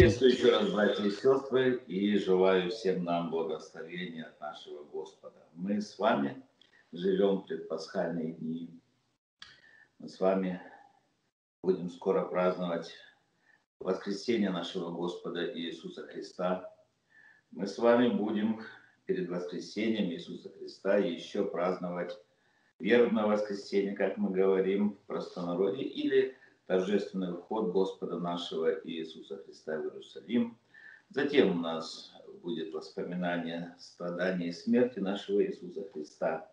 Приветствую еще раз, братья и сестры, и желаю всем нам благословения от нашего Господа. Мы с вами живем в предпасхальные дни. Мы с вами будем скоро праздновать воскресение нашего Господа Иисуса Христа. Мы с вами будем перед воскресением Иисуса Христа еще праздновать вербное воскресенье, как мы говорим в простонародье, или торжественный вход Господа нашего Иисуса Христа в Иерусалим. Затем у нас будет воспоминание страдания и смерти нашего Иисуса Христа,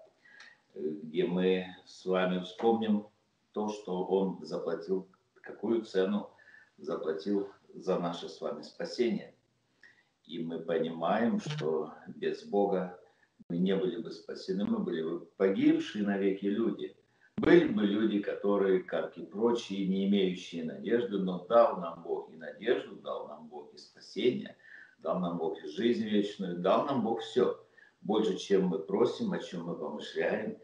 где мы с вами вспомним то, что Он заплатил, какую цену заплатил за наше с вами спасение. И мы понимаем, что без Бога мы не были бы спасены, мы были бы погибшие навеки люди. Были бы люди, которые, как и прочие, не имеющие надежды, но дал нам Бог и надежду, дал нам Бог и спасение, дал нам Бог и жизнь вечную, дал нам Бог все. Больше, чем мы просим, о чем мы помышляем,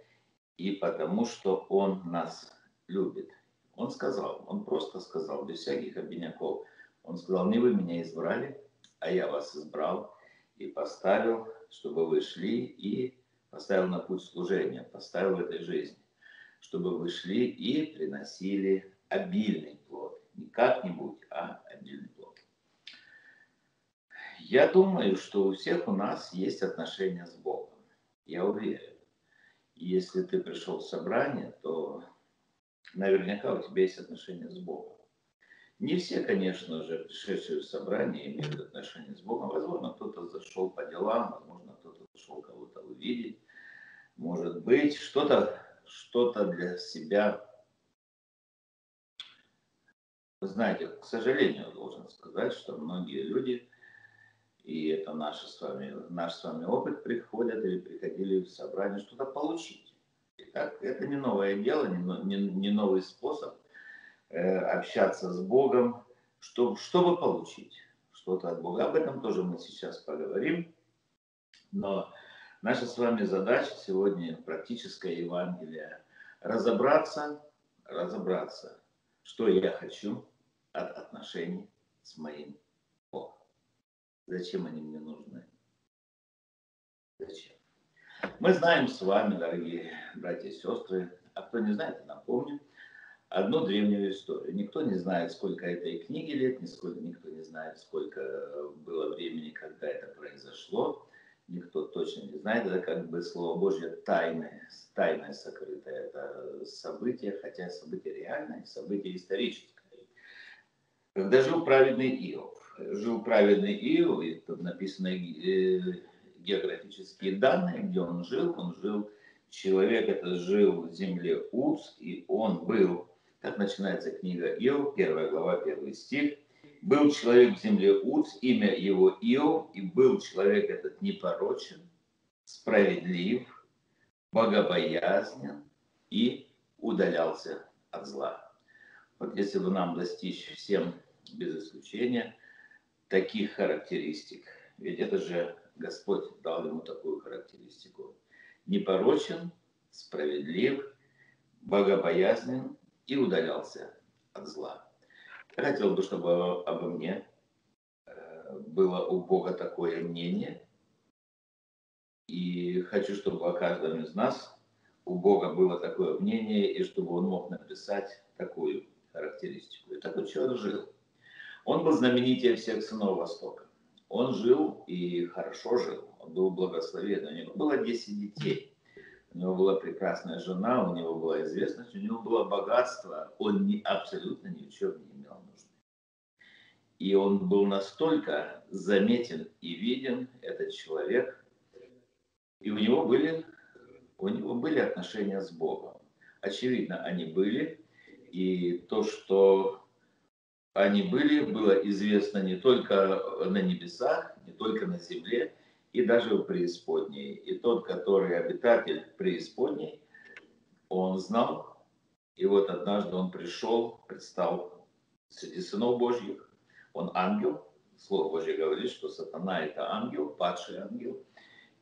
и потому что Он нас любит. Он сказал, Он просто сказал, без всяких обиняков. Он сказал, не вы меня избрали, а я вас избрал и поставил, чтобы вы шли, и поставил на путь служения, поставил в этой жизни чтобы вы шли и приносили обильный плод. Не как-нибудь, а обильный плод. Я думаю, что у всех у нас есть отношения с Богом. Я уверен. Если ты пришел в собрание, то наверняка у тебя есть отношения с Богом. Не все, конечно же, пришедшие в собрание имеют отношения с Богом. Возможно, кто-то зашел по делам, возможно, кто-то зашел кого-то увидеть. Может быть, что-то что-то для себя. Вы знаете, к сожалению, должен сказать, что многие люди, и это наш с вами, наш с вами опыт, приходят или приходили в собрание что-то получить. Итак, это не новое дело, не, не, не новый способ э, общаться с Богом, чтобы, чтобы получить что-то от Бога. Об этом тоже мы сейчас поговорим. Но Наша с вами задача сегодня практическое Евангелие. Разобраться, разобраться, что я хочу от отношений с моим Богом. Зачем они мне нужны? Зачем? Мы знаем с вами, дорогие братья и сестры, а кто не знает, напомню, одну древнюю историю. Никто не знает, сколько этой книги лет, никто не знает, сколько было времени, когда это произошло никто точно не знает. Это как бы Слово Божье тайное, тайное сокрытое. Это событие, хотя событие реальное, событие историческое. Когда жил праведный Иов, жил праведный Иов, и тут написано э, географические данные, где он жил, он жил, человек это жил в земле Уц, и он был, так начинается книга Иов, первая глава, первый стих, был человек в земле Уц, имя его Иов, и был человек этот непорочен, справедлив, богобоязнен и удалялся от зла. Вот если бы нам достичь всем без исключения таких характеристик, ведь это же Господь дал ему такую характеристику. Непорочен, справедлив, богобоязнен и удалялся от зла. Я хотел бы, чтобы обо мне э, было у Бога такое мнение. И хочу, чтобы о каждом из нас у Бога было такое мнение, и чтобы он мог написать такую характеристику. И такой человек жил. Он был знаменитее всех сынов Востока. Он жил и хорошо жил. Он был благословен. У него было 10 детей. У него была прекрасная жена, у него была известность, у него было богатство. Он не, абсолютно ни в чем не и он был настолько заметен и виден, этот человек, и у него были, у него были отношения с Богом. Очевидно, они были, и то, что они были, было известно не только на небесах, не только на земле, и даже в преисподней. И тот, который обитатель преисподней, он знал, и вот однажды он пришел, предстал среди сынов Божьих, он ангел. Слово Божье говорит, что сатана это ангел, падший ангел.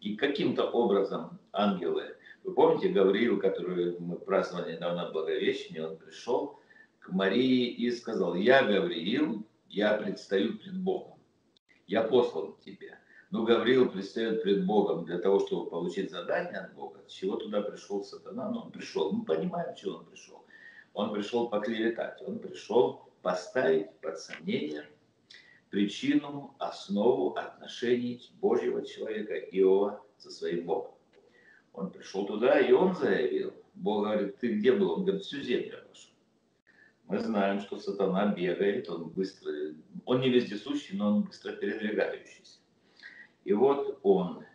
И каким-то образом ангелы, вы помните Гавриил, который мы праздновали недавно в Благовещении, он пришел к Марии и сказал, я Гавриил, я предстаю пред Богом. Я послан к тебе. Но Гавриил предстает пред Богом для того, чтобы получить задание от Бога. С чего туда пришел сатана? Ну, он пришел. Мы понимаем, чего он пришел. Он пришел поклеветать. Он пришел поставить под сомнение причину, основу отношений Божьего человека Иова со своим Богом. Он пришел туда, и он заявил. Бог говорит, ты где был? Он говорит, всю землю обошел. Мы знаем, что сатана бегает, он быстро, он не вездесущий, но он быстро передвигающийся. И вот он,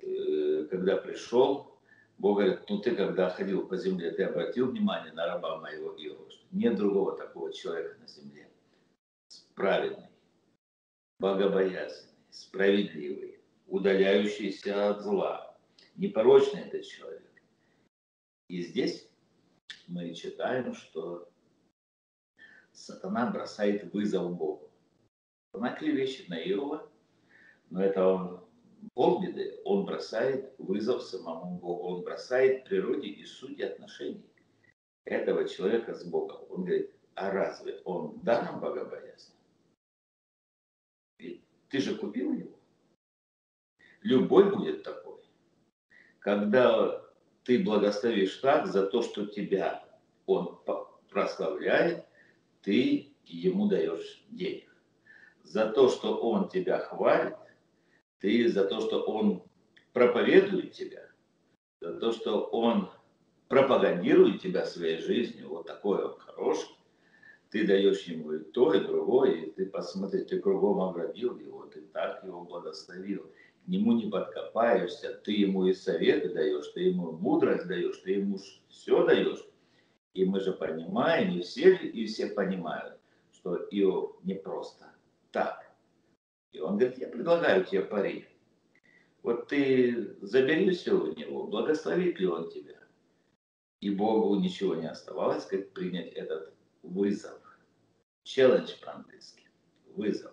э, когда пришел, Бог говорит, ну ты когда ходил по земле, ты обратил внимание на раба моего Иова, что нет другого такого человека на земле. Праведный, богобоязненный, справедливый, удаляющийся от зла. Непорочный этот человек. И здесь мы читаем, что сатана бросает вызов Богу. Она клевещет на Иова, но это он полбеды, он бросает вызов самому Богу, он бросает природе и сути отношений этого человека с Богом. Он говорит, а разве он даром богобоязнен? Ведь ты же купил его. Любой будет такой. Когда ты благословишь так за то, что тебя он прославляет, ты ему даешь денег. За то, что он тебя хвалит, ты за то, что он проповедует тебя, за то, что он пропагандирует тебя своей жизнью, вот такой он хороший, ты даешь ему и то, и другое, и ты посмотри, ты кругом оградил его, ты так его благословил, к нему не подкопаешься, ты ему и советы даешь, ты ему мудрость даешь, ты ему все даешь. И мы же понимаем, и все, и все понимают, что Иов не просто так. И он говорит, я предлагаю тебе пари. Вот ты забери все у него, благословит ли он тебя? И Богу ничего не оставалось, как принять этот вызов. Челлендж по-английски. Вызов.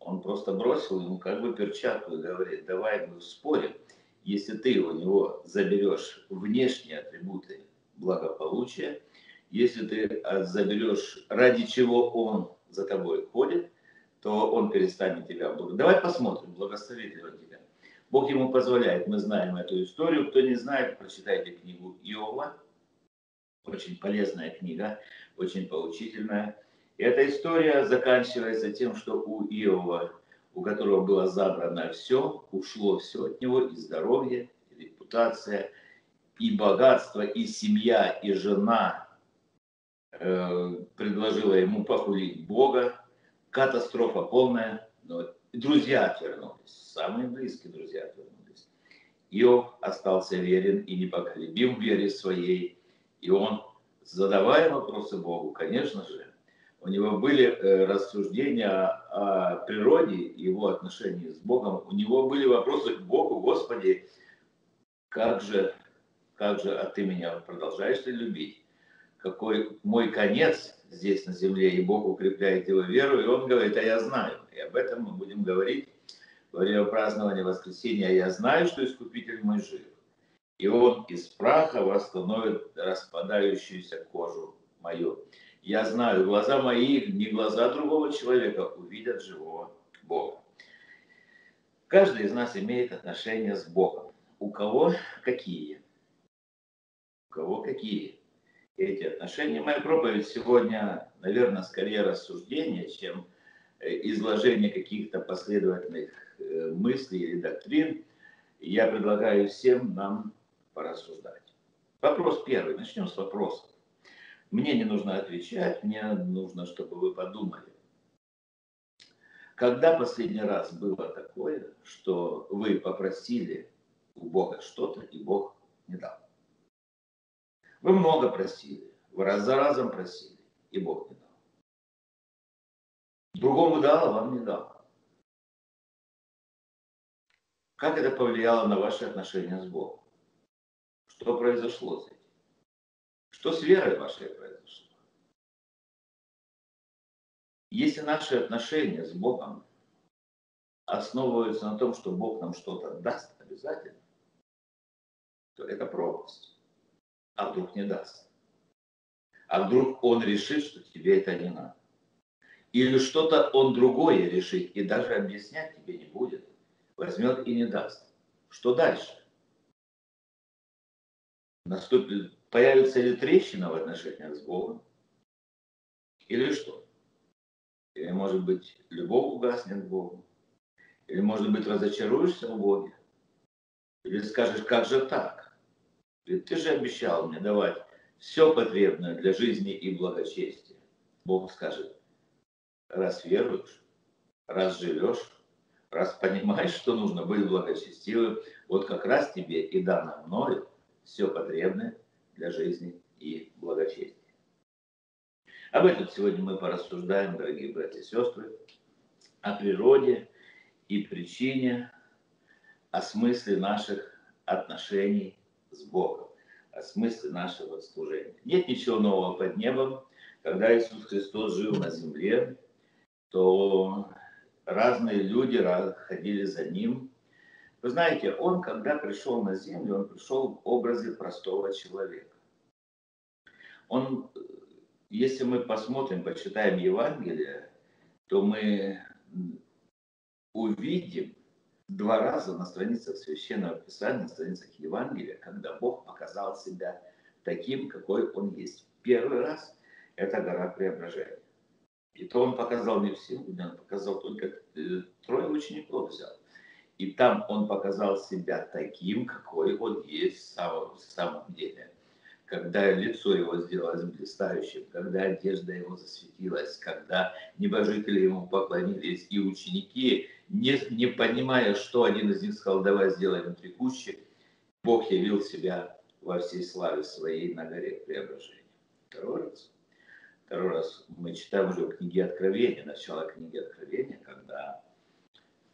Он просто бросил ему как бы перчатку и говорит, давай мы спорим. Если ты у него заберешь внешние атрибуты благополучия, если ты заберешь, ради чего он за тобой ходит, то он перестанет тебя благодарить. Давай посмотрим, благословит ли он тебя. Бог ему позволяет, мы знаем эту историю. Кто не знает, прочитайте книгу Иова. Очень полезная книга, очень поучительная. И эта история заканчивается тем, что у Иова, у которого было забрано все, ушло все от него, и здоровье, и репутация, и богатство, и семья, и жена э, предложила ему похулить Бога, катастрофа полная, но друзья отвернулись, самые близкие друзья отвернулись. Иов остался верен и непоколебим в вере своей, и он, задавая вопросы Богу, конечно же, у него были э, рассуждения о, природе, его отношении с Богом, у него были вопросы к Богу, Господи, как же, как же, а ты меня продолжаешь ли любить? Какой мой конец, здесь на земле, и Бог укрепляет его веру, и он говорит, а я знаю. И об этом мы будем говорить во время празднования воскресения. Я знаю, что Искупитель мой жив. И он из праха восстановит распадающуюся кожу мою. Я знаю, глаза мои, не глаза другого человека, увидят живого Бога. Каждый из нас имеет отношения с Богом. У кого какие? У кого какие? Эти отношения. Моя проповедь сегодня, наверное, скорее рассуждение, чем э, изложение каких-то последовательных э, мыслей или доктрин. Я предлагаю всем нам порассуждать. Вопрос первый. Начнем с вопроса. Мне не нужно отвечать, мне нужно, чтобы вы подумали. Когда последний раз было такое, что вы попросили у Бога что-то, и Бог не дал? Вы много просили, вы раз за разом просили, и Бог не дал. Другому дал, а вам не дал. Как это повлияло на ваши отношения с Богом? Что произошло с этим? Что с верой вашей произошло? Если наши отношения с Богом основываются на том, что Бог нам что-то даст обязательно, то это пропасть а вдруг не даст? А вдруг он решит, что тебе это не надо? Или что-то он другое решит и даже объяснять тебе не будет. Возьмет и не даст. Что дальше? Наступит, появится ли трещина в отношениях с Богом? Или что? Или, может быть, любовь угаснет к Богу? Или, может быть, разочаруешься в Боге? Или скажешь, как же так? Ведь ты же обещал мне давать все потребное для жизни и благочестия. Бог скажет, раз веруешь, раз живешь, раз понимаешь, что нужно быть благочестивым, вот как раз тебе и дано мною все потребное для жизни и благочестия. Об этом сегодня мы порассуждаем, дорогие братья и сестры, о природе и причине, о смысле наших отношений с Богом, о смысле нашего служения. Нет ничего нового под небом. Когда Иисус Христос жил на земле, то разные люди ходили за Ним. Вы знаете, Он, когда пришел на землю, Он пришел в образе простого человека. Он если мы посмотрим, почитаем Евангелие, то мы увидим два раза на страницах Священного Писания, на страницах Евангелия, когда Бог показал себя таким, какой Он есть. Первый раз – это гора преображения. И то Он показал не всем, Он показал только э, трое учеников взял. И там Он показал себя таким, какой Он есть в самом, в самом деле когда лицо его сделалось блистающим, когда одежда его засветилась, когда небожители ему поклонились, и ученики, не, не понимая, что один из них сказал, давай сделаем трекущий, Бог явил себя во всей славе своей на горе преображения. Второй раз. Второй раз мы читаем уже в книге Откровения, начало книги Откровения, когда,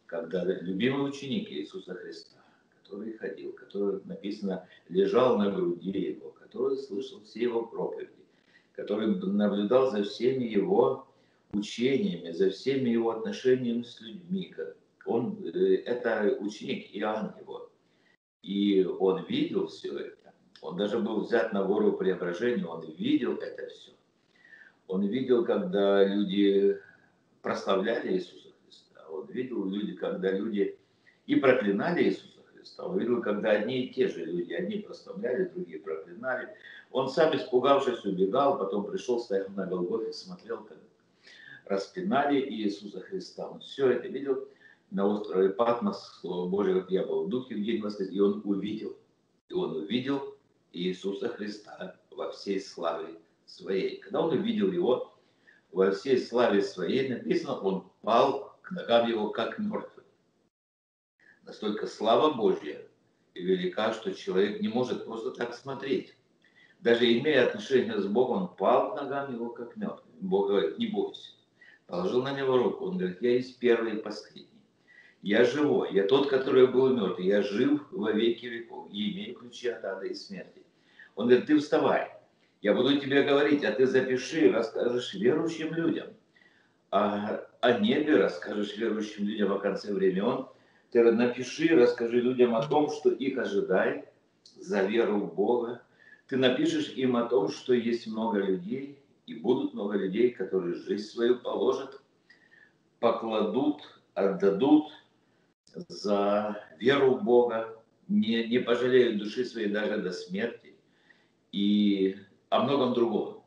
когда любимый ученик Иисуса Христа, который ходил, который написано, лежал на груди его, который слышал все его проповеди, который наблюдал за всеми его учениями, за всеми его отношениями с людьми. Он, э, это ученик Иоанн его. И он видел все это. Он даже был взят на гору преображения, он видел это все. Он видел, когда люди прославляли Иисуса Христа. Он видел люди, когда люди и проклинали Иисуса Христа. Он видел, когда одни и те же люди, одни прославляли, другие проклинали. Он сам, испугавшись, убегал, потом пришел, стоял на Голгофе, смотрел, как распинали Иисуса Христа. Он все это видел на острове Патмос, Слово Божие, как я был в духе в день воскресенья, и он увидел. И он увидел Иисуса Христа во всей славе своей. Когда он увидел его во всей славе своей, написано, он пал к ногам его, как мертвый настолько слава Божья велика, что человек не может просто так смотреть. Даже имея отношение с Богом, он пал к ногам его, как мертвый. Бог говорит, не бойся. Положил на него руку. Он говорит, я есть первый и последний. Я живой. Я тот, который был мертвый. Я жив во веки веков. И имею ключи от ада и смерти. Он говорит, ты вставай. Я буду тебе говорить, а ты запиши, расскажешь верующим людям. А о небе расскажешь верующим людям о конце времени. Он ты напиши, расскажи людям о том, что их ожидает за веру в Бога. Ты напишешь им о том, что есть много людей, и будут много людей, которые жизнь свою положат, покладут, отдадут за веру в Бога, не, не пожалеют души своей даже до смерти. И о многом другом.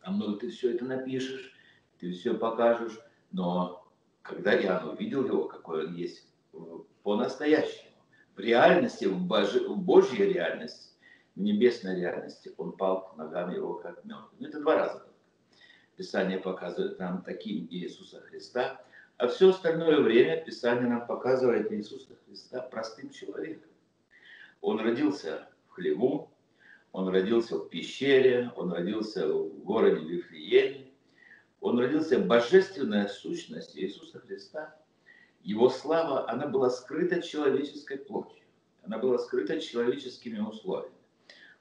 О многом ты все это напишешь, ты все покажешь, но когда Иоанн увидел его, какой он есть, по-настоящему. В реальности, в, Божи, в Божьей реальности, в небесной реальности, он пал к ногам его как мертвый. Ну, это два раза. Писание показывает нам таким Иисуса Христа, а все остальное время Писание нам показывает Иисуса Христа простым человеком. Он родился в хлеву, он родился в пещере, он родился в городе Вифлееме, он родился божественная сущность Иисуса Христа – его слава, она была скрыта человеческой плотью, она была скрыта человеческими условиями,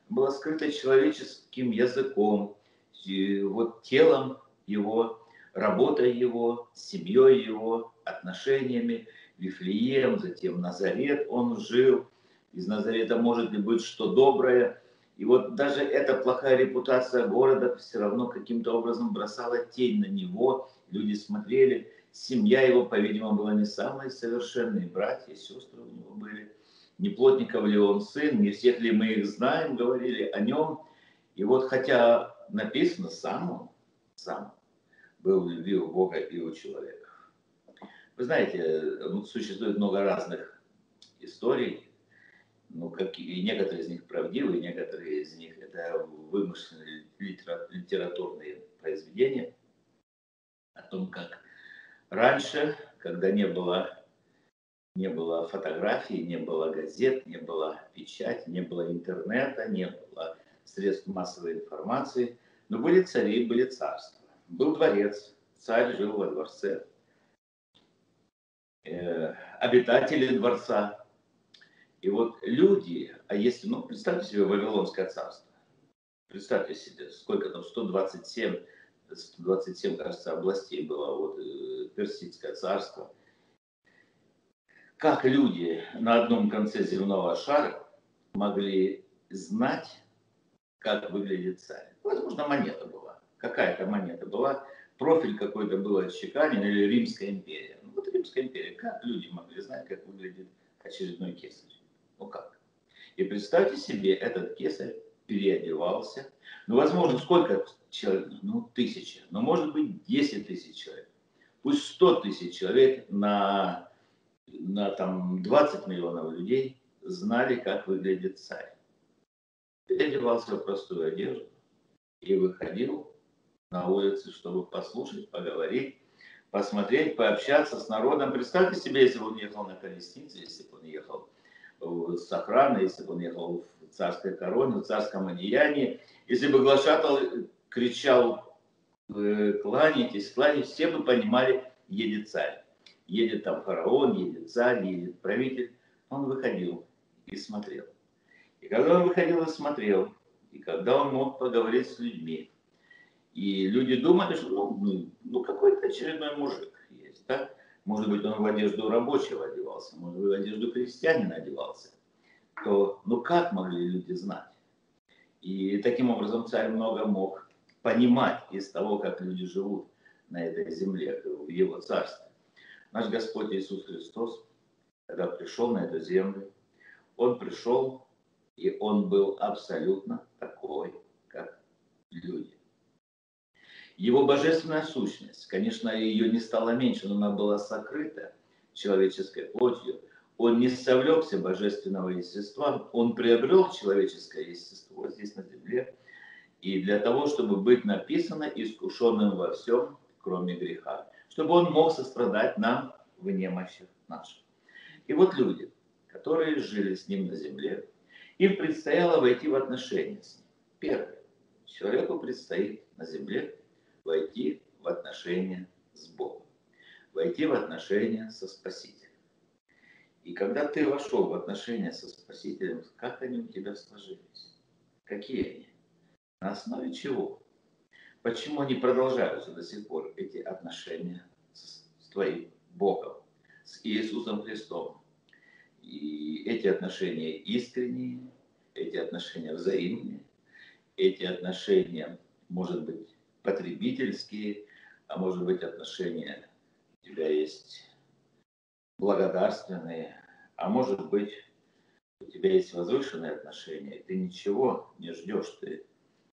была скрыта человеческим языком, вот телом его, работой его, семьей его, отношениями, Вифлеем, затем Назарет он жил, из Назарета может ли быть что доброе, и вот даже эта плохая репутация города все равно каким-то образом бросала тень на него, Люди смотрели, семья его, по-видимому, была не самая совершенная, братья сестры у него были. Не плотников ли он сын, не всех ли мы их знаем, говорили о нем. И вот хотя написано сам он, сам был у Бога и у человека. Вы знаете, ну, существует много разных историй, ну, как, и некоторые из них правдивые, некоторые из них это вымышленные литературные произведения о том, как раньше, когда не было, не было фотографий, не было газет, не было печати, не было интернета, не было средств массовой информации, но были цари, были царства. Был дворец, царь жил во дворце, Э, обитатели дворца. И вот люди, а если, ну, представьте себе Вавилонское царство. Представьте себе, сколько там, 127, 127, кажется, областей было, вот, э, Персидское царство. Как люди на одном конце земного шара могли знать, как выглядит царь? Возможно, монета была. Какая-то монета была, профиль какой-то был отчеканен, или Римская империя. Вот Римская империя. Как люди могли знать, как выглядит очередной кесарь? Ну как? И представьте себе, этот кесарь переодевался. Ну, возможно, сколько человек? Ну, тысяча. Ну, может быть, 10 тысяч человек. Пусть 100 тысяч человек на, на там, 20 миллионов людей знали, как выглядит царь. Переодевался в простую одежду и выходил на улицы, чтобы послушать, поговорить посмотреть, пообщаться с народом. Представьте себе, если бы он ехал на колеснице, если бы он ехал с охраной, если бы он ехал в царской короне, в царском одеянии, если бы глашатал кричал «кланяйтесь, кланяйтесь», все бы понимали, едет царь. Едет там фараон, едет царь, едет правитель. Он выходил и смотрел. И когда он выходил и смотрел, и когда он мог поговорить с людьми, и люди думали, что ну, ну, ну какой-то очередной мужик есть, да? Может быть, он в одежду рабочего одевался, может быть, в одежду крестьянина одевался. То, ну как могли люди знать? И таким образом царь много мог понимать из того, как люди живут на этой земле, в его царстве. Наш Господь Иисус Христос, когда пришел на эту землю, Он пришел, и Он был абсолютно такой, как люди. Его божественная сущность, конечно, ее не стало меньше, но она была сокрыта человеческой плотью. Он не совлекся божественного естества, он приобрел человеческое естество здесь на земле. И для того, чтобы быть написано искушенным во всем, кроме греха, чтобы он мог сострадать нам в немощах наших. И вот люди, которые жили с ним на земле, им предстояло войти в отношения с ним. Первое. Человеку предстоит на земле войти в отношения с Богом, войти в отношения со Спасителем. И когда ты вошел в отношения со Спасителем, как они у тебя сложились? Какие они? На основе чего? Почему они продолжаются до сих пор, эти отношения твоим Богом, с Иисусом Христом? И эти отношения искренние, эти отношения взаимные, эти отношения, может быть, потребительские, а может быть отношения у тебя есть благодарственные, а может быть у тебя есть возвышенные отношения, ты ничего не ждешь, ты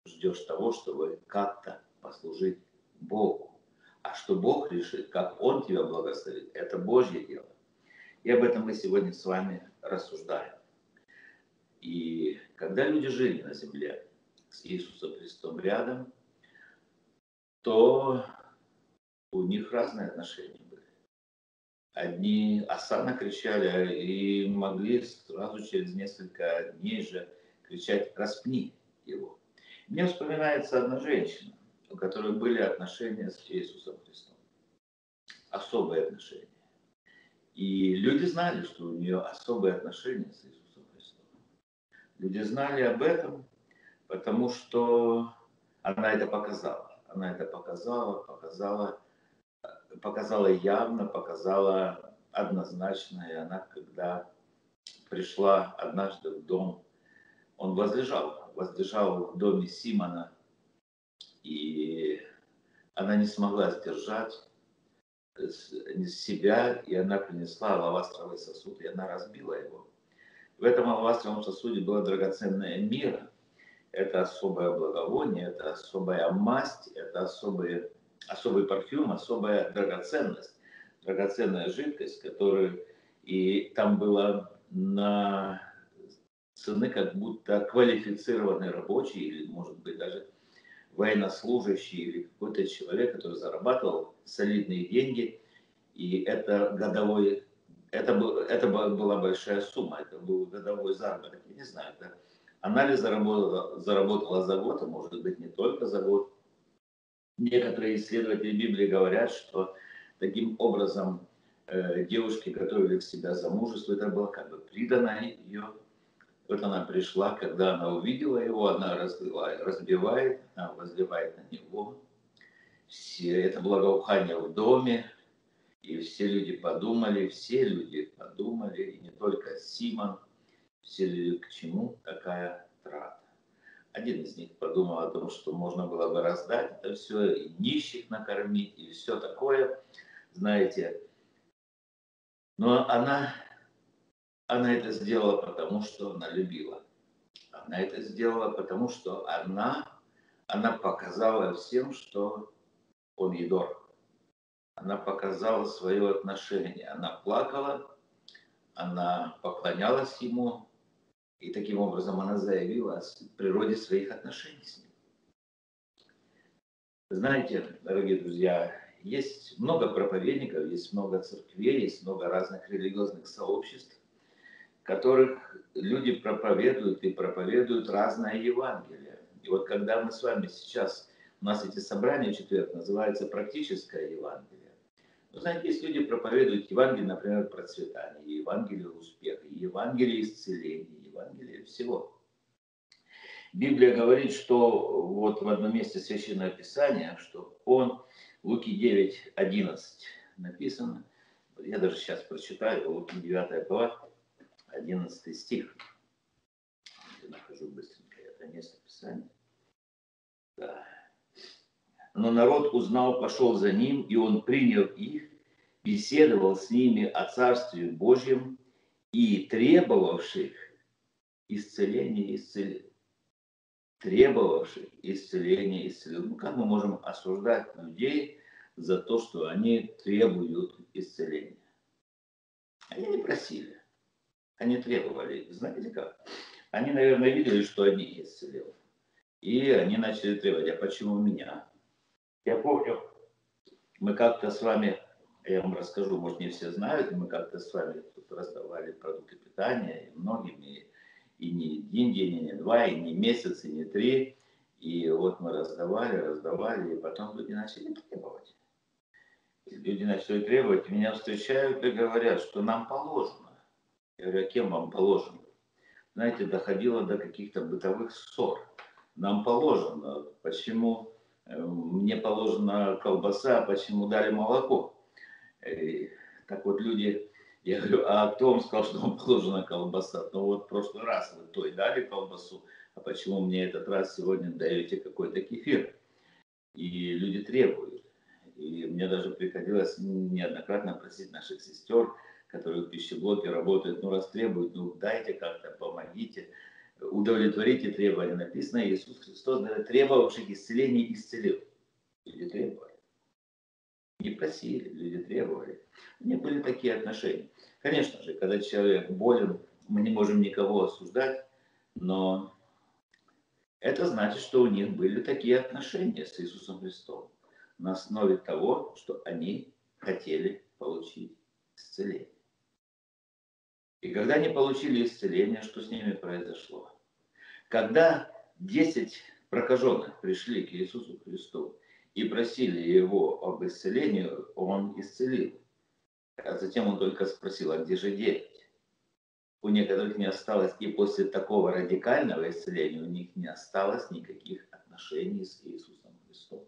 ждешь того, чтобы как-то послужить Богу. А что Бог решит, как Он тебя благословит, это Божье дело. И об этом мы сегодня с вами рассуждаем. И когда люди жили на земле с Иисусом Христом рядом, то у них разные отношения были. Одни осанно кричали и могли сразу через несколько дней же кричать «распни его». Мне вспоминается одна женщина, у которой были отношения с Иисусом Христом. Особые отношения. И люди знали, что у нее особые отношения с Иисусом Христом. Люди знали об этом, потому что она это показала она это показала, показала, показала явно, показала однозначно. И она, когда пришла однажды в дом, он возлежал, возлежал в доме Симона, и она не смогла сдержать себя, и она принесла алавастровый сосуд, и она разбила его. В этом алавастровом сосуде была драгоценная мира. Это особое благовоние, это особая масть, это особый, особый парфюм, особая драгоценность, драгоценная жидкость, которую и там было на цены как будто квалифицированный рабочий или, может быть, даже военнослужащий или какой-то человек, который зарабатывал солидные деньги, и это годовой, это, был, это была большая сумма, это был годовой заработок, я не знаю, это анализ заработала, заработала за год, а может быть не только за год. Некоторые исследователи Библии говорят, что таким образом э, девушки готовили к себя замужеству, это было как бы придано ее вот она пришла, когда она увидела его, она разбивает, разбивает она возливает на него. Все это благоухание в доме, и все люди подумали, все люди подумали, и не только Симон, все люди, к чему такая трата. Один из них подумал о том, что можно было бы раздать это все, и нищих накормить, и все такое, знаете. Но она она это сделала потому, что она любила. Она это сделала потому, что она, она показала всем, что он ей дорог. Она показала свое отношение. Она плакала, она поклонялась ему, и таким образом она заявила о природе своих отношений с ним. Знаете, дорогие друзья, есть много проповедников, есть много церквей, есть много разных религиозных сообществ, которых люди проповедуют и проповедуют разное Евангелие. И вот когда мы с вами сейчас, у нас эти собрания в четверг называются практическое Евангелие. Вы знаете, есть люди проповедуют Евангелие, например, процветания, Евангелие успеха, Евангелие исцеления, Евангелие всего. Библия говорит, что вот в одном месте Священное Писание, что он, Луки 9, 11 написано, я даже сейчас прочитаю, Луки 9 глава, 11 стих. Я нахожу быстренько это место Писания. Да. Но народ узнал, пошел за ним, и он принял их, беседовал с ними о Царстве Божьем и требовавших исцеления исцелил. Требовавших исцеления исцелил. Ну, как мы можем осуждать людей за то, что они требуют исцеления? Они не просили. Они требовали, знаете как? Они, наверное, видели, что одних исцелил. И они начали требовать, а почему меня? Я помню, мы как-то с вами, я вам расскажу, может не все знают, мы как-то с вами тут раздавали продукты питания, и многим, и, и не один день, и не два, и не месяц, и не три. И вот мы раздавали, раздавали, и потом люди начали требовать. И люди начали требовать, меня встречают и говорят, что нам положено. Я говорю, а кем вам положено? Знаете, доходило до каких-то бытовых ссор. Нам положено. Почему э, мне положена колбаса, почему дали молоко? И, так вот люди, я говорю, а кто вам сказал, что вам положена колбаса? Ну вот в прошлый раз вы той дали колбасу, а почему мне этот раз сегодня даете какой-то кефир? И люди требуют. И мне даже приходилось неоднократно просить наших сестер, которые в пищеблоке работают, ну, раз требуют, ну, дайте как-то, помогите, удовлетворите требования. Написано, Иисус Христос, даже требовавших исцеления, исцелил. Люди требовали. Не просили, люди требовали. У них были такие отношения. Конечно же, когда человек болен, мы не можем никого осуждать, но это значит, что у них были такие отношения с Иисусом Христом на основе того, что они хотели получить исцеление. И когда они получили исцеление, что с ними произошло? Когда 10 прокаженных пришли к Иисусу Христу и просили Его об исцелении, Он исцелил. А затем Он только спросил, а где же 9? У некоторых не осталось, и после такого радикального исцеления у них не осталось никаких отношений с Иисусом Христом.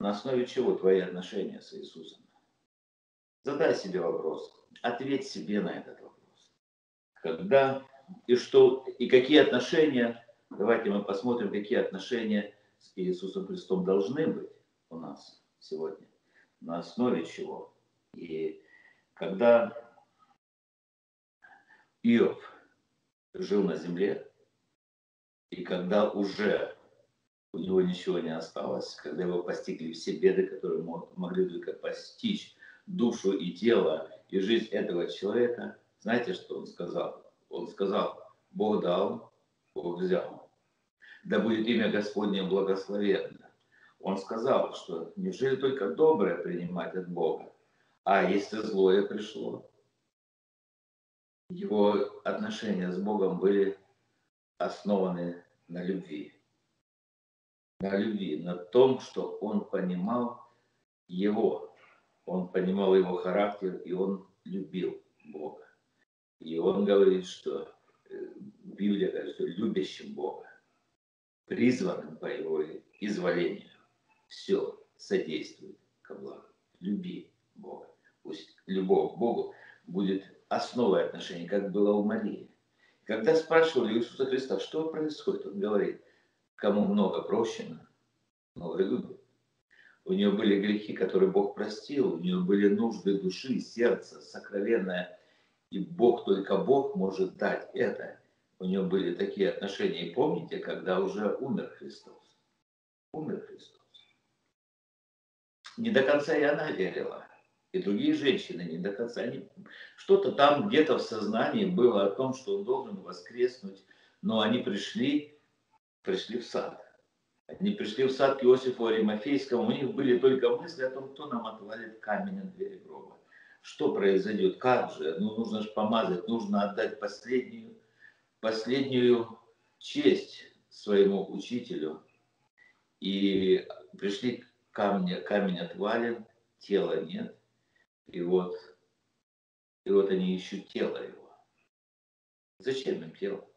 На основе чего твои отношения с Иисусом? Задай себе вопрос, ответь себе на этот вопрос. Когда и что, и какие отношения, давайте мы посмотрим, какие отношения с Иисусом Христом должны быть у нас сегодня. На основе чего? И когда Иов жил на земле, и когда уже у него ничего не осталось, когда его постигли все беды, которые могли только постичь душу и тело и жизнь этого человека, знаете, что он сказал? Он сказал, Бог дал, Бог взял. Да будет имя Господне благословенно. Он сказал, что неужели только доброе принимать от Бога, а если злое пришло? Его отношения с Богом были основаны на любви. На любви, на том, что он понимал его. Он понимал его характер, и он любил Бога. И он говорит, что э, Библия говорит, что любящим Бога, призванным по его изволению, все содействует ко благу. Люби Бога. Пусть любовь к Богу будет основой отношений, как было у Марии. Когда спрашивали Иисуса Христа, что происходит, он говорит, кому много прощено, много любит. У нее были грехи, которые Бог простил, у нее были нужды души, сердца, сокровенное. И Бог, только Бог может дать это. У нее были такие отношения. И помните, когда уже умер Христос? Умер Христос. Не до конца и она верила и другие женщины не до конца не... Что-то там где-то в сознании было о том, что он должен воскреснуть, но они пришли, пришли в сад. Они пришли в сад к Иосифу Аримафейскому, у них были только мысли о том, кто нам отвалит камень на двери гроба. Что произойдет, как же, ну нужно же помазать, нужно отдать последнюю, последнюю честь своему учителю. И пришли камни, камень отвален, тела нет. И вот, и вот они ищут тело его. Зачем им тело?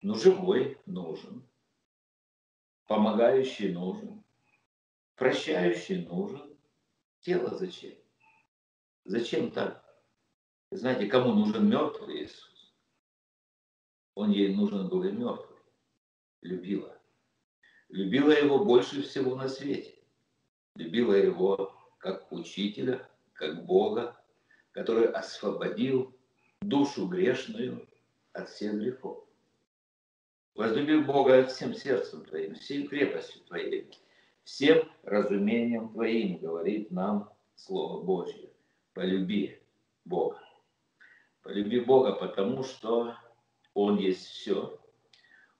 Ну, живой нужен, помогающий нужен, прощающий нужен. Тело зачем? Зачем так? Знаете, кому нужен мертвый Иисус? Он ей нужен был и мертвый. Любила. Любила его больше всего на свете. Любила его как учителя, как Бога, который освободил душу грешную от всех грехов. Возлюби Бога всем сердцем твоим, всей крепостью твоей, всем разумением твоим, говорит нам Слово Божье. Полюби Бога. Полюби Бога, потому что Он есть все.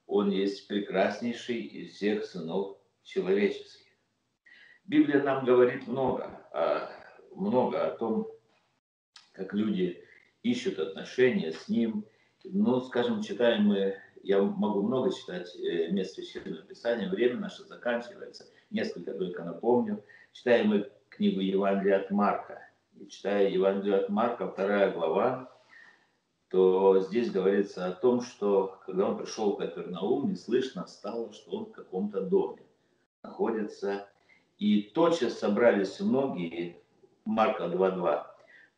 Он есть прекраснейший из всех сынов человеческих. Библия нам говорит много, а, много о том, как люди ищут отношения с Ним. Ну, скажем, читаем мы, я могу много читать э, мест Священного Писания, время наше заканчивается, несколько только напомню. Читаем мы книгу Евангелия от Марка. И читая Евангелие от Марка, вторая глава, то здесь говорится о том, что когда он пришел в Капернаум, не слышно стало, что он в каком-то доме находится и тотчас собрались многие, Марка 2.2,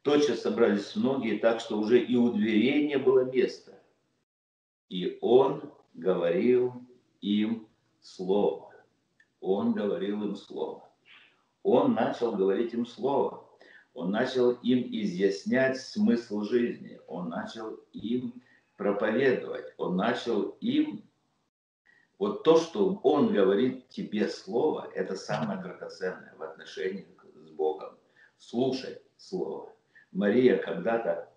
тотчас собрались многие, так что уже и у дверей не было места. И он говорил им слово. Он говорил им слово. Он начал говорить им слово. Он начал им изъяснять смысл жизни. Он начал им проповедовать. Он начал им вот то, что Он говорит тебе слово, это самое драгоценное в отношениях с Богом. Слушай слово. Мария когда-то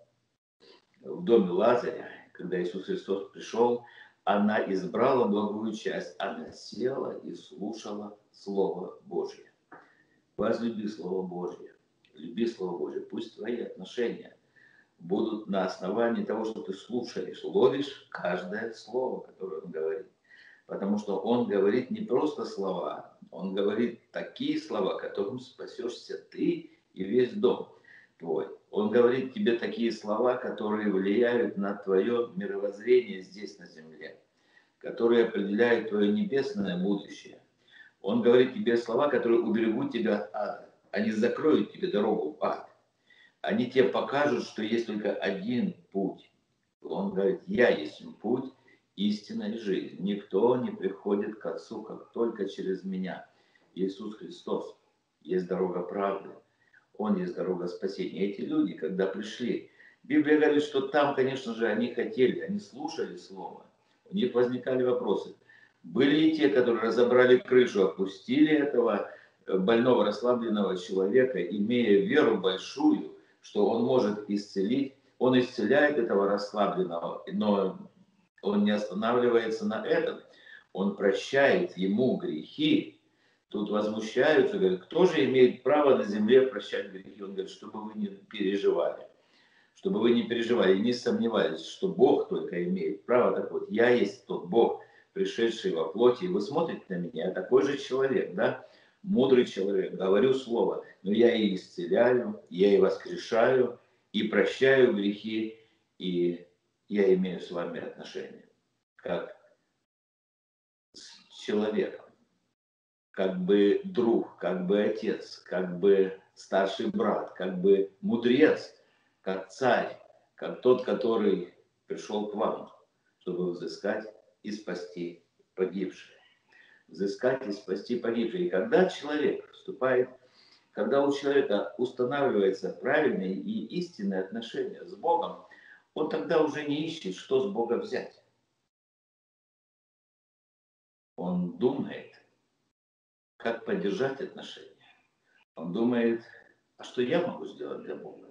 в доме Лазаря, когда Иисус Христос пришел, она избрала благую часть. Она села и слушала Слово Божье. Возлюби Слово Божье. Люби Слово Божье. Пусть твои отношения будут на основании того, что ты слушаешь, ловишь каждое слово, которое Он говорит. Потому что он говорит не просто слова, он говорит такие слова, которым спасешься ты и весь дом твой. Он говорит тебе такие слова, которые влияют на твое мировоззрение здесь на земле, которые определяют твое небесное будущее. Он говорит тебе слова, которые уберегут тебя от ада. Они закроют тебе дорогу в ад. Они тебе покажут, что есть только один путь. Он говорит, я есть путь, истина и жизнь. Никто не приходит к Отцу, как только через меня. Иисус Христос есть дорога правды. Он есть дорога спасения. Эти люди, когда пришли, Библия говорит, что там, конечно же, они хотели, они слушали Слово. У них возникали вопросы. Были и те, которые разобрали крышу, опустили этого э, больного, расслабленного человека, имея веру большую, что он может исцелить. Он исцеляет этого расслабленного, но он не останавливается на этом. Он прощает ему грехи. Тут возмущаются, говорят, кто же имеет право на земле прощать грехи? Он говорит, чтобы вы не переживали. Чтобы вы не переживали, не сомневались, что Бог только имеет право. Так вот, я есть тот Бог, пришедший во плоти, и вы смотрите на меня, я такой же человек, да, мудрый человек, говорю слово, но я и исцеляю, я и воскрешаю, и прощаю грехи, и я имею с вами отношения, как с человеком, как бы друг, как бы отец, как бы старший брат, как бы мудрец, как царь, как тот, который пришел к вам, чтобы взыскать и спасти погибших. Взыскать и спасти погибших. И когда человек вступает, когда у человека устанавливается правильные и истинные отношения с Богом, он тогда уже не ищет, что с Бога взять. Он думает, как поддержать отношения. Он думает, а что я могу сделать для Бога?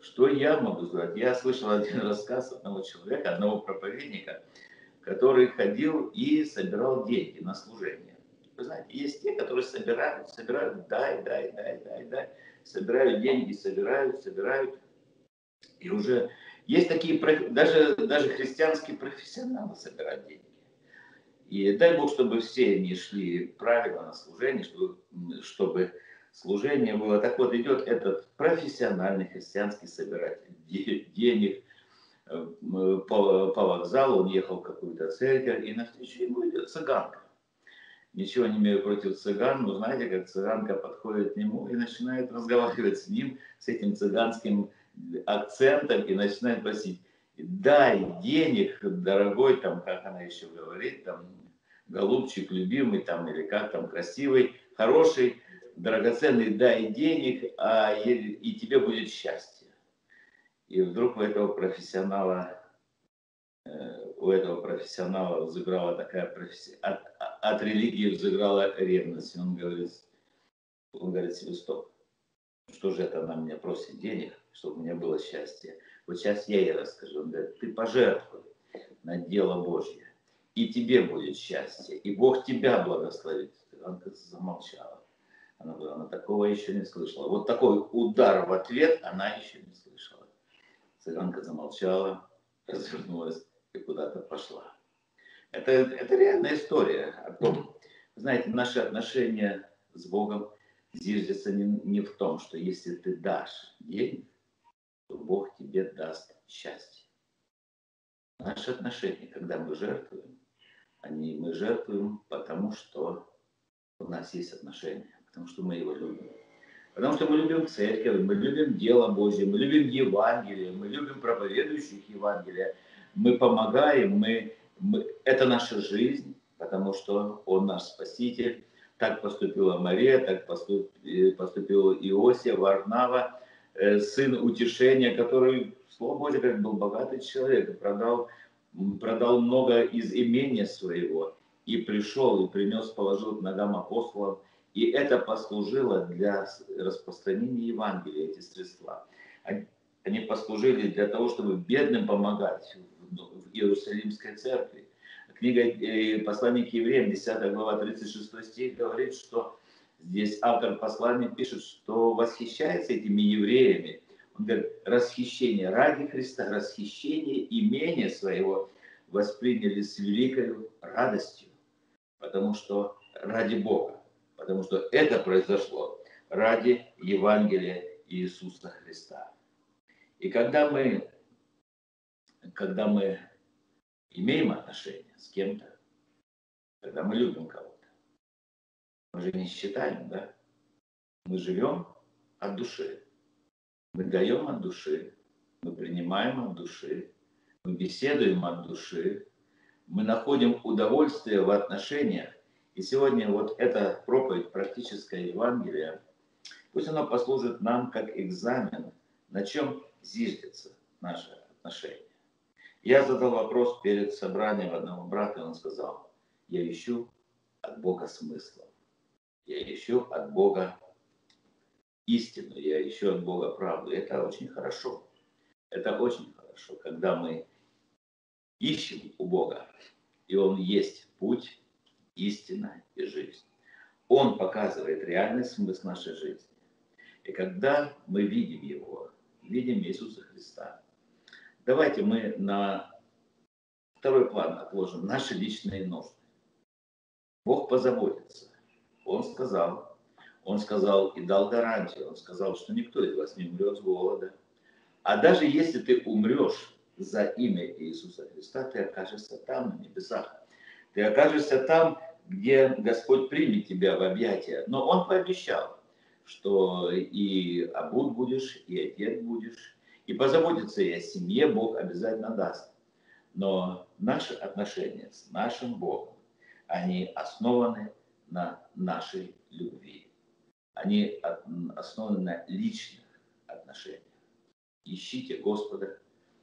Что я могу сделать? Я слышал один рассказ одного человека, одного проповедника, который ходил и собирал деньги на служение. Вы знаете, есть те, которые собирают, собирают, дай, дай, дай, дай, дай, собирают деньги, собирают, собирают. И уже есть такие, даже, даже христианские профессионалы собирают деньги. И дай Бог, чтобы все не шли правильно на служение, чтобы, чтобы служение было. Так вот, идет этот профессиональный христианский собиратель денег, Э, по, по вокзалу, он ехал в какую-то церковь, и навстречу ему идет цыганка. Ничего не имею против цыган, но знаете, как цыганка подходит к нему и начинает разговаривать с ним, с этим цыганским акцентом, и начинает просить, дай денег, дорогой, там, как она еще говорит, там, голубчик любимый, там, или как там, красивый, хороший, драгоценный, дай денег, а, и, и тебе будет счастье. И вдруг у этого профессионала, э, у этого профессионала взыграла такая профессия, от, от религии взыграла ревность. И он говорит, он говорит себе, стоп, что же это она меня просит денег, чтобы у меня было счастье. Вот сейчас я ей расскажу. Он говорит, ты пожертвуй на дело Божье, и тебе будет счастье, и Бог тебя благословит. Она замолчала. Она, она такого еще не слышала. Вот такой удар в ответ она еще не слышала. Цыганка замолчала, развернулась и куда-то пошла. Это, это реальная история о том, знаете, наши отношения с Богом зиждется не, не в том, что если ты дашь денег, то Бог тебе даст счастье. Наши отношения, когда мы жертвуем, они, мы жертвуем, потому что у нас есть отношения, потому что мы его любим. Потому что мы любим церковь, мы любим дело Божье, мы любим Евангелие, мы любим проповедующих Евангелия, мы помогаем, мы, мы, это наша жизнь, потому что Он наш Спаситель. Так поступила Мария, так поступ, поступил Иосия, Варнава, э, сын утешения, который, Слово Божье, как был богатый человек, продал, продал много из имения своего, и пришел, и принес, положил к ногам апостолов, и это послужило для распространения Евангелия, эти средства. Они послужили для того, чтобы бедным помогать в Иерусалимской церкви. Книга э, «Послание к евреям», 10 глава, 36 стих, говорит, что здесь автор послания пишет, что восхищается этими евреями. Он говорит, расхищение ради Христа, расхищение имения своего восприняли с великой радостью, потому что ради Бога потому что это произошло ради Евангелия Иисуса Христа. И когда мы, когда мы имеем отношения с кем-то, когда мы любим кого-то, мы же не считаем, да? Мы живем от души. Мы даем от души, мы принимаем от души, мы беседуем от души, мы находим удовольствие в отношениях. И сегодня вот эта проповедь, практическое Евангелие, пусть оно послужит нам как экзамен, на чем зиждется наше отношение. Я задал вопрос перед собранием одного брата, и он сказал, я ищу от Бога смысла. Я ищу от Бога истину, я ищу от Бога правду. Это очень хорошо. Это очень хорошо, когда мы ищем у Бога, и Он есть путь, истина и жизнь. Он показывает реальный смысл нашей жизни. И когда мы видим Его, видим Иисуса Христа, давайте мы на второй план отложим наши личные нужды. Бог позаботится. Он сказал, Он сказал и дал гарантию, Он сказал, что никто из вас не умрет с голода. А даже если ты умрешь за имя Иисуса Христа, ты окажешься там, на небесах. Ты окажешься там, где Господь примет тебя в объятия. Но Он пообещал, что и обут будешь, и отец будешь, и позаботиться и о семье Бог обязательно даст. Но наши отношения с нашим Богом, они основаны на нашей любви. Они основаны на личных отношениях. Ищите Господа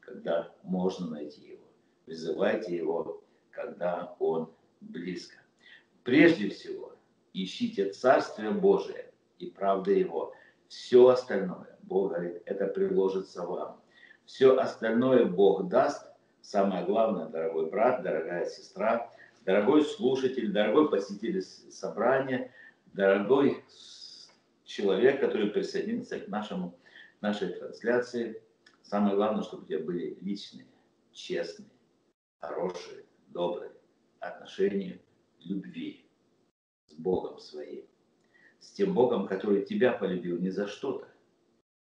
когда можно найти его. Вызывайте его, когда он близко. Прежде всего, ищите Царствие Божие и правда его. Все остальное, Бог говорит, это приложится вам. Все остальное Бог даст. Самое главное, дорогой брат, дорогая сестра, дорогой слушатель, дорогой посетитель собрания, дорогой человек, который присоединится к нашему, нашей трансляции – Самое главное, чтобы у тебя были личные, честные, хорошие, добрые отношения любви с Богом своим. С тем Богом, который тебя полюбил не за что-то,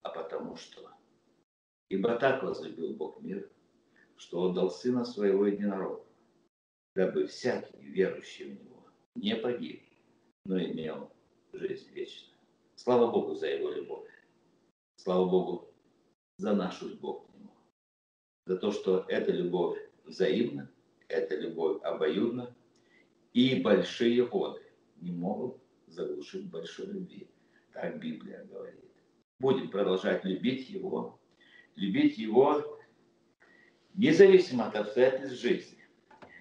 а потому что. Ибо так возлюбил Бог мир, что отдал Сына Своего Единородного, дабы всякий, верующий в Него, не погиб, но имел жизнь вечную. Слава Богу за Его любовь. Слава Богу за нашу любовь к Нему. За то, что эта любовь взаимна, эта любовь обоюдна, и большие годы не могут заглушить большой любви. Так Библия говорит. Будем продолжать любить Его, любить Его независимо от обстоятельств жизни,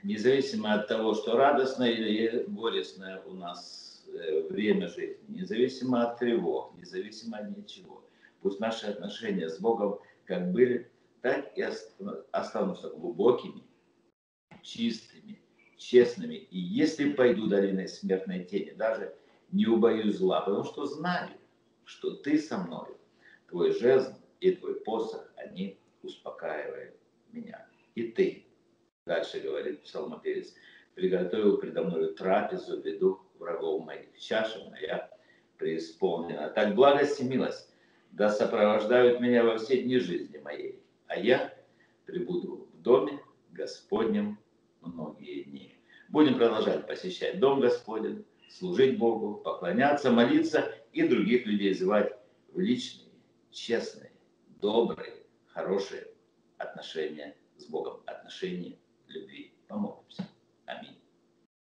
независимо от того, что радостное или горестное у нас э, время жизни, независимо от тревог, независимо от ничего. Пусть наши отношения с Богом как были, так и останутся глубокими, чистыми, честными. И если пойду долиной смертной тени, даже не убоюсь зла, потому что знаю, что ты со мной, твой жезл и твой посох, они успокаивают меня. И ты, дальше говорит псалмопевец, приготовил предо мной трапезу в виду врагов моих. Чаша моя преисполнена. Так благость и милость да сопровождают меня во все дни жизни моей, а я прибуду в доме Господнем многие дни. Будем продолжать посещать Дом Господень, служить Богу, поклоняться, молиться и других людей звать в личные, честные, добрые, хорошие отношения с Богом, отношения любви. Помолимся.